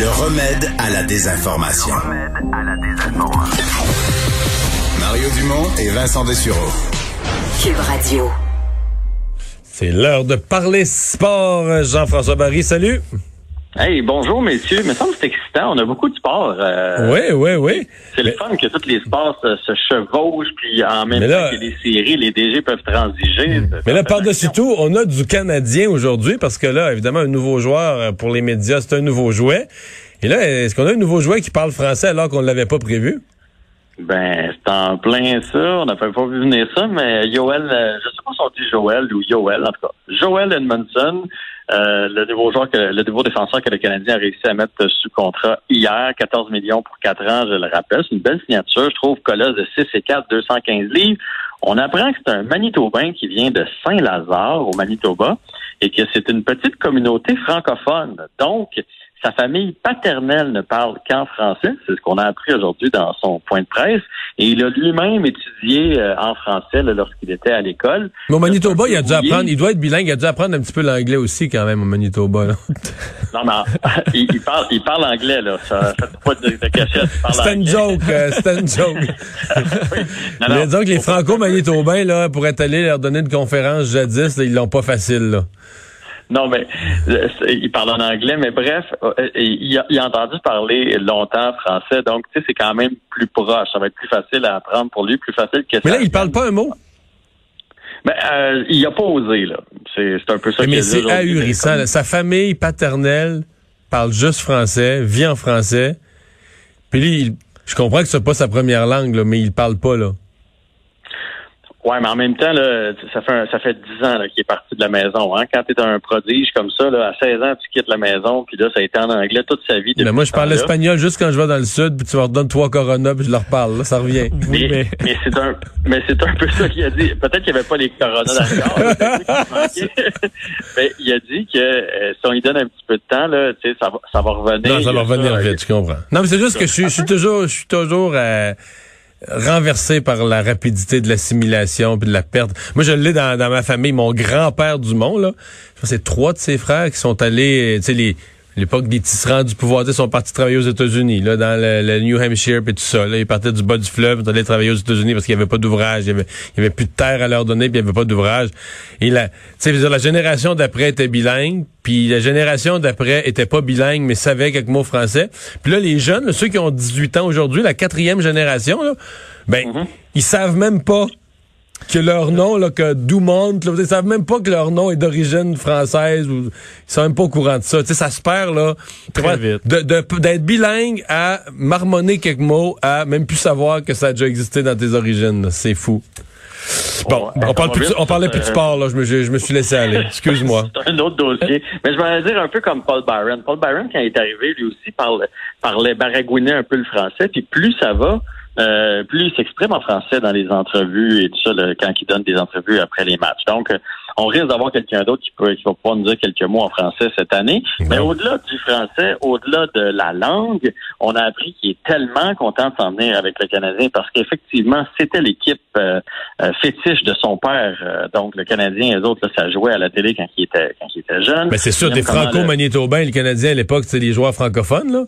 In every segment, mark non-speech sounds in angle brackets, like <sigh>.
Le remède à la désinformation. Mario Dumont et Vincent Dessureau. Cube Radio. C'est l'heure de parler sport. Jean-François Barry, salut. Hey, bonjour messieurs. Me semble que c'est excitant. On a beaucoup de sport. euh, Oui, oui, oui. C'est le fun que tous les sports se, se chevauchent, puis en même temps a des séries, les DG peuvent transiger. Mais là, par-dessus tout, on a du Canadien aujourd'hui parce que là, évidemment, un nouveau joueur euh, pour les médias, c'est un nouveau jouet. Et là, est-ce qu'on a un nouveau jouet qui parle français alors qu'on ne l'avait pas prévu? Ben, c'est en plein ça. On n'a pas vu venir ça, mais Joel, euh, je sais pas si on dit Joel ou Joel, en tout cas. Joel Edmondson, euh, le nouveau joueur, que, le nouveau défenseur que le Canadien a réussi à mettre sous contrat hier, 14 millions pour 4 ans, je le rappelle. C'est une belle signature, je trouve, colosse de 6 et 4, 215 livres. On apprend que c'est un Manitobain qui vient de Saint-Lazare, au Manitoba, et que c'est une petite communauté francophone. Donc, sa famille paternelle ne parle qu'en français, c'est ce qu'on a appris aujourd'hui dans son point de presse, et il a lui-même étudié euh, en français lorsqu'il était à l'école. Mais au Manitoba, il a dû apprendre, il doit être bilingue, il a dû apprendre un petit peu l'anglais aussi quand même au Manitoba. là. <laughs> Non, mais <laughs> il, il parle, il parle anglais là. Ça, ça pas de, de cachette. il parle C'était une joke, euh, c'était une joke. Oui. Non, Mais non, disons que les franco-manitobains, là, pour être allés leur donner une conférence jadis, là, ils l'ont pas facile, là. Non, mais il parle en anglais, mais bref, euh, il, a, il a entendu parler longtemps français, donc tu sais, c'est quand même plus proche. Ça va être plus facile à apprendre pour lui, plus facile que Mais ça. là, il parle pas un mot. Ben, euh, il a pas osé, là. C'est un peu ça Mais c'est ahurissant. là. Sa famille paternelle parle juste français, vit en français. Puis lui, il- je comprends que c'est pas sa première langue, là, mais il parle pas, là. Ouais, mais en même temps, là, ça fait un- ça fait dix ans là, qu'il est parti de la maison. Hein? Quand tu es un prodige comme ça, là, à 16 ans, tu quittes la maison, puis là, ça a été en anglais toute sa vie. Mais moi, je parle espagnol juste quand je vais dans le sud, puis tu me redonnes trois Corona, puis je leur parle. Là, ça revient. Mais, mais c'est un, mais c'est un peu ça qu'il a dit. Peut-être qu'il n'y avait pas les coronas ça qui manquait. <laughs> mais il a dit que euh, si on lui donne un petit peu de temps, là, tu sais, ça va, ça va revenir. Non, ça va revenir vite, je comprends. Non, mais c'est juste que je suis, je suis toujours, je suis toujours euh, renversé par la rapidité de l'assimilation puis de la perte. Moi, je l'ai dans, dans ma famille. Mon grand-père du monde, là, je pense que c'est trois de ses frères qui sont allés, tu les l'époque des tisserands du pouvoir, sais, sont partis travailler aux États-Unis, là, dans le, le New Hampshire et tout ça. Là, ils partaient du bas du fleuve, ils allés travailler aux États-Unis parce qu'il n'y avait pas d'ouvrage, il y avait, avait plus de terre à leur donner, puis il n'y avait pas d'ouvrage. Et la, dire, la génération d'après était bilingue, puis la génération d'après était pas bilingue, mais savait quelques mots français. Puis là, les jeunes, là, ceux qui ont 18 ans aujourd'hui, la quatrième génération, là, ben, ils savent même pas que leur nom, là, que Dumont, là, ils savent même pas que leur nom est d'origine française ou ils sont même pas au courant de ça. Tu sais, ça se perd, là. Vois, vite. de- de- D'être bilingue à marmonner quelques mots à même plus savoir que ça a déjà existé dans tes origines. là. C'est fou. Bon, Ouais, on, parle plus on parlait plus de sport, là. Je me, je, je me suis laissé aller. <laughs> Excuse-moi. C'est un autre dossier. Mais je vais dire un peu comme Paul Byron. Paul Byron, quand il est arrivé, lui aussi parle, parlait baragouinait un peu le français. Puis plus ça va, euh, plus il s'exprime en français dans les entrevues et tout ça, quand il donne des entrevues après les matchs. Donc, euh, on risque d'avoir quelqu'un d'autre qui, peut, qui va pouvoir nous dire quelques mots en français cette année. Mais au-delà du français, au-delà de la langue, on a appris qu'il est tellement content de s'en venir avec le Canadien parce qu'effectivement, c'était l'équipe euh, euh, fétiche de son père. Donc, le Canadien, les autres, là, ça jouait à la télé quand il était, quand il était jeune. Mais c'est sûr, des comment le- franco-manitobains, les Canadiens à l'époque, c'était les joueurs francophones, là.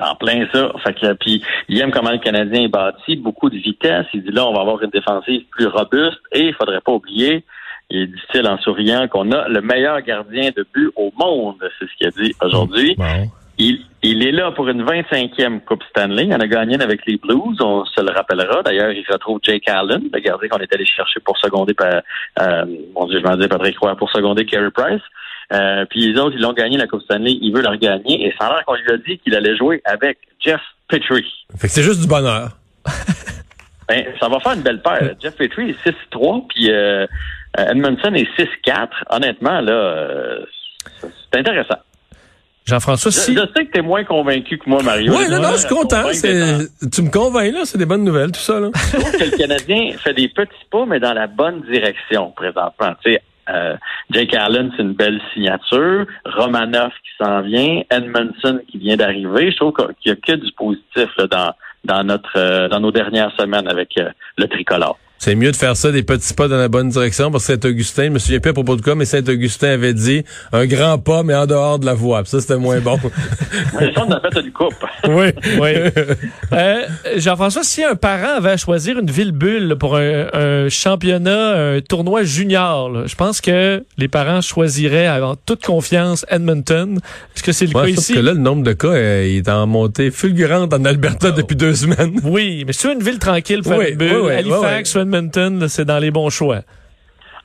En plein ça. Fait que, puis, il aime comment le Canadien est bâti, beaucoup de vitesse. Il dit là, on va avoir une défensive plus robuste et il faudrait pas oublier, il dit-il en souriant, qu'on a le meilleur gardien de but au monde. C'est ce qu'il a dit aujourd'hui. Bon. Il, il est là pour une 25e Coupe Stanley. Il en a gagné une avec les Blues, on se le rappellera. D'ailleurs, il retrouve Jake Allen, le gardien qu'on est allé chercher pour seconder, par, euh, mon Dieu, je m'en dis Patrick Roy, pour seconder Carey Price. Euh, puis les autres, ils l'ont gagné la Coupe Stanley. Il veut la regagner. Et ça a l'air qu'on lui a dit qu'il allait jouer avec Jeff Petrie. Fait que c'est juste du bonheur. <laughs> Ben, ça va faire une belle paire. Jeff Petrie est 6-3, puis euh, euh, Edmondson est 6-4. Honnêtement, là, euh, c'est intéressant. Jean-François, Je, si, je sais que t'es moins convaincu que moi, Mario. Oui, non, non, je suis content. Tu me convaincs, là. C'est des bonnes nouvelles, tout ça, là. Je trouve que le Canadien fait des petits pas, mais dans la bonne direction présentement. Tu sais, euh, Jake Allen, c'est une belle signature. Romanov qui s'en vient. Edmondson qui vient d'arriver. Je trouve qu'il y a que du positif là, dans, dans, notre, euh, dans nos dernières semaines avec euh, le tricolore. C'est mieux de faire ça des petits pas dans la bonne direction parce que Saint-Augustin, je me souviens plus à propos de quoi, mais Saint-Augustin avait dit un grand pas, mais en dehors de la voie. Puis ça, c'était moins bon. <laughs> Mais ça, on a fait une coupe. <laughs> oui. Oui. Euh, Jean-François, si un parent avait à choisir une ville bulle pour un, un championnat, un tournoi junior, là, je pense que les parents choisiraient en toute confiance Edmonton. Est-ce que c'est le Ouais, cas ici? que là, le nombre de cas euh, il est en montée fulgurante en Alberta depuis deux semaines. Oui, mais si tu veux une ville tranquille, faire Oui, une bulle, oui, oui, Halifax Edmonton, c'est dans les bons choix.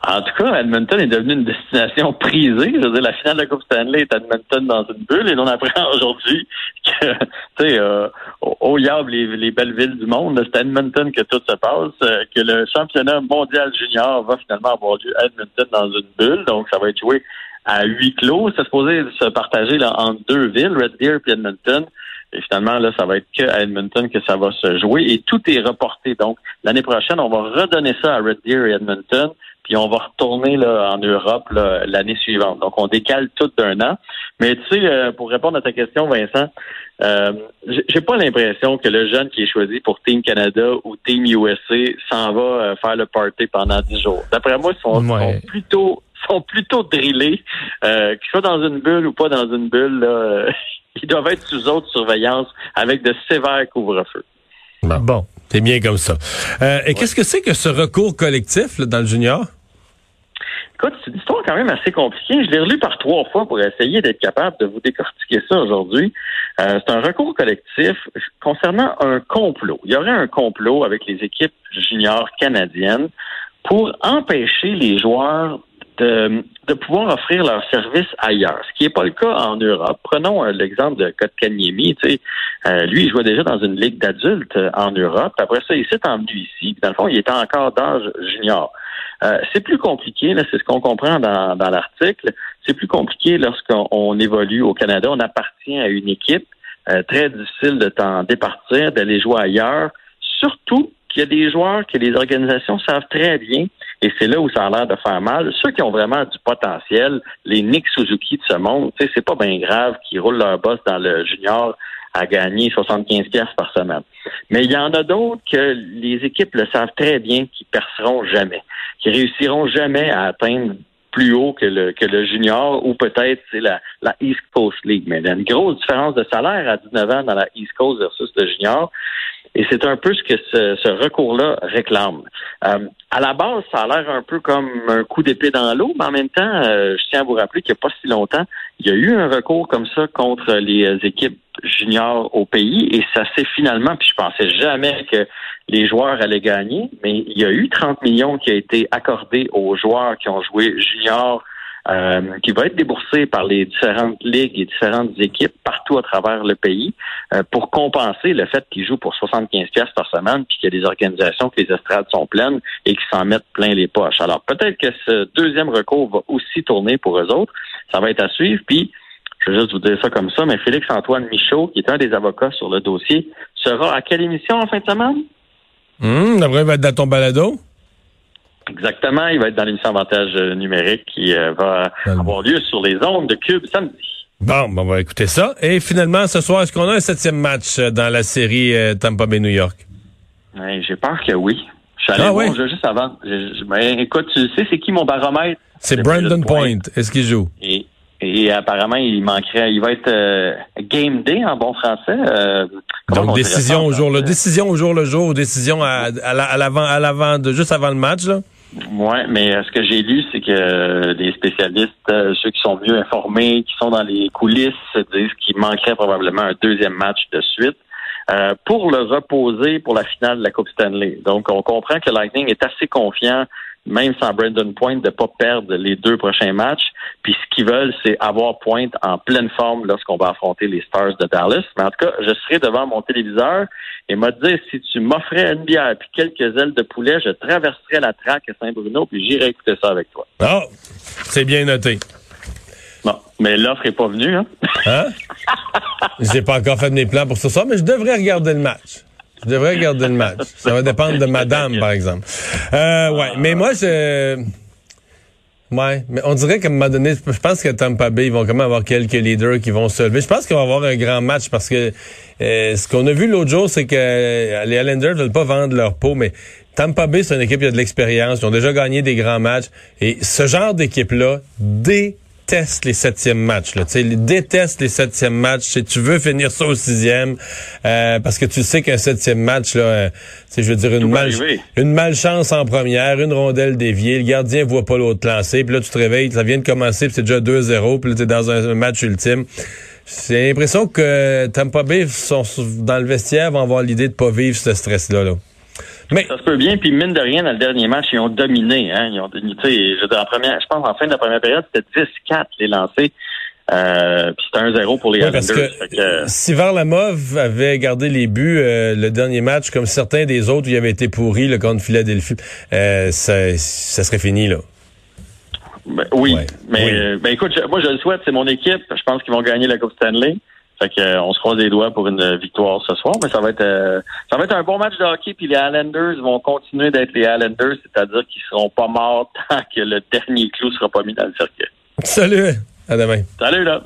En tout cas, Edmonton est devenu une destination prisée. Je veux dire, la finale de la Coupe Stanley est Edmonton dans une bulle et on apprend <laughs> aujourd'hui que, tu sais, euh, au, Yab, les, les belles villes du monde, c'est à Edmonton que tout se passe, euh, que le championnat mondial junior va finalement avoir lieu à Edmonton dans une bulle. Donc, ça va être joué à huis clos. C'est supposé se partager là, entre deux villes, Red Deer et Edmonton. Et finalement, là, ça va être que à Edmonton que ça va se jouer et tout est reporté. Donc, l'année prochaine, on va redonner ça à Red Deer et Edmonton, puis on va retourner là, en Europe l'année suivante. Donc, on décale tout d'un an. Mais tu sais, euh, pour répondre à ta question, Vincent, euh, j'ai j'ai pas l'impression que le jeune qui est choisi pour Team Canada ou Team USA s'en va euh, faire le party pendant dix jours. D'après moi, ils sont, Ouais. sont plutôt sont plutôt drillés, euh, qu'ils soient dans une bulle ou pas dans une bulle, là, ils doivent être sous autre surveillance avec de sévères couvre-feux. Bon. C'est bien comme ça. Euh, et qu'est-ce que c'est que ce recours collectif là, dans le junior? Écoute, c'est une histoire quand même assez compliquée. Je l'ai relu par trois fois pour essayer d'être capable de vous décortiquer ça aujourd'hui. Euh, c'est un recours collectif concernant un complot. Il y aurait un complot avec les équipes juniors canadiennes pour empêcher les joueurs de, de pouvoir offrir leurs services ailleurs, ce qui n'est pas le cas en Europe. Prenons euh, l'exemple de Kotkaniemi. Tu sais, euh, lui, il jouait déjà dans une ligue d'adultes euh, en Europe. Après ça, il s'est emmené ici. Dans le fond, il était encore d'âge junior. Euh, c'est plus compliqué, c'est ce qu'on comprend dans, dans l'article. C'est plus compliqué lorsqu'on on évolue au Canada. On appartient à une équipe. Euh, très difficile de t'en départir, d'aller jouer ailleurs. Surtout qu'il y a des joueurs que les organisations savent très bien, et c'est là où ça a l'air de faire mal. Ceux qui ont vraiment du potentiel, les Nick Suzuki de ce monde, c'est pas bien grave qu'ils roulent leur boss dans le junior à gagner 75 pièces par semaine. Mais il y en a d'autres que les équipes le savent très bien qui perceront jamais, qui réussiront jamais à atteindre plus haut que le, que le junior ou peut-être c'est la East Coast League. Mais il y a une grosse différence de salaire à 19 ans dans la East Coast versus le junior. Et c'est un peu ce que ce, ce recours-là réclame. Euh, à la base, ça a l'air un peu comme un coup d'épée dans l'eau, mais en même temps, euh, je tiens à vous rappeler qu'il n'y a pas si longtemps, il y a eu un recours comme ça contre les euh, équipes juniors au pays et ça s'est finalement, puis je pensais jamais que les joueurs allaient gagner, mais il y a eu 30 millions qui a été accordé aux joueurs qui ont joué juniors euh, qui va être déboursé par les différentes ligues et différentes équipes partout à travers le pays euh, pour compenser le fait qu'ils jouent pour 75 pièces par semaine puis qu'il y a des organisations que les estrades sont pleines et qui s'en mettent plein les poches. Alors peut-être que ce deuxième recours va aussi tourner pour eux autres. Ça va être à suivre. Puis je vais juste vous dire ça comme ça, mais Félix-Antoine Michaud, qui est un des avocats sur le dossier, sera à quelle émission en fin de semaine? Hum, d'après, il va être dans ton balado? Exactement, il va être dans l'émission Avantage euh, numérique qui euh, va le- avoir lieu sur les ondes de Cube samedi. Bon, ben, on va écouter ça. Et finalement, ce soir, est-ce qu'on a un septième match euh, dans la série euh, Tampa Bay New York? Ouais, J'ai peur que oui. Je suis allé Ah voir oui? je- juste avant. Je- je- ben, écoute, tu sais, c'est qui mon baromètre? C'est Brandon Point. Est-ce qu'il joue? Et, et apparemment, il manquerait. Il va être euh, game day en bon français. euh, Donc, décision au jour le décision au jour le jour, décision à, à la- à l'avant, à l'avant, juste avant le match, là? Ouais, mais euh, ce que j'ai lu, c'est que euh, les spécialistes, euh, ceux qui sont mieux informés, qui sont dans les coulisses, se disent qu'il manquerait probablement un deuxième match de suite euh, pour le reposer pour la finale de la Coupe Stanley. Donc, on comprend que Lightning est assez confiant, même sans Brandon Point, de pas perdre les deux prochains matchs. Puis ce qu'ils veulent, c'est avoir Point en pleine forme lorsqu'on va affronter les Stars de Dallas. Mais en tout cas, je serai devant mon téléviseur et m'a dit si tu m'offrais une bière puis quelques ailes de poulet, je traverserais la traque à Saint-Bruno puis j'irai écouter ça avec toi. Ah, c'est bien noté. Bon, mais l'offre est pas venue, hein? Hein? <laughs> J'ai pas encore fait mes plans pour ce soir, mais je devrais regarder le match. Je devrais regarder le match. Ça va dépendre de madame, par exemple. Euh, ouais, mais moi, je... Ouais, mais on dirait qu'à un moment donné, je pense que Tampa Bay, ils vont quand même avoir quelques leaders qui vont se lever. Je pense qu'on va avoir un grand match parce que euh, ce qu'on a vu l'autre jour, c'est que euh, les Islanders veulent pas vendre leur peau, mais Tampa Bay, c'est une équipe qui a de l'expérience. Ils ont déjà gagné des grands matchs. Et ce genre d'équipe-là déteste les septièmes matchs. Là. Ils détestent les septièmes matchs. Si tu veux finir ça au sixième, euh, parce que tu sais qu'un septième match, là, euh, je veux dire, une, mal, une malchance en première, une rondelle déviée, le gardien voit pas l'autre lancer, puis là, tu te réveilles, ça vient de commencer, puis c'est déjà 2-0, puis là, t'es dans un, match ultime. J'ai l'impression que Tampa Bay, sont, dans le vestiaire, vont avoir l'idée de pas vivre ce stress-là. Là. Mais... Ça se peut bien, puis mine de rien, dans le dernier match, ils ont dominé. Hein? Ils ont, je, en première, je pense en fin de la première période, c'était 10-4 les lancés. Euh, puis c'était 1-0 pour les ouais, Parce que, si Varlamov avait gardé les buts euh, le dernier match, comme certains des autres où il avait été pourri le contre Philadelphie, euh, ça, ça serait fini là. Ben, oui, mais euh, ben écoute, moi je le souhaite, c'est mon équipe. Je pense qu'ils vont gagner la Coupe Stanley. Fait que, euh, on se croise les doigts pour une victoire ce soir, mais ça va être euh, ça va être un bon match de hockey. Puis les Islanders vont continuer d'être les Islanders, c'est-à-dire qu'ils seront pas morts <laughs> tant que le dernier clou sera pas mis dans le circuit. Salut, à demain. Salut là.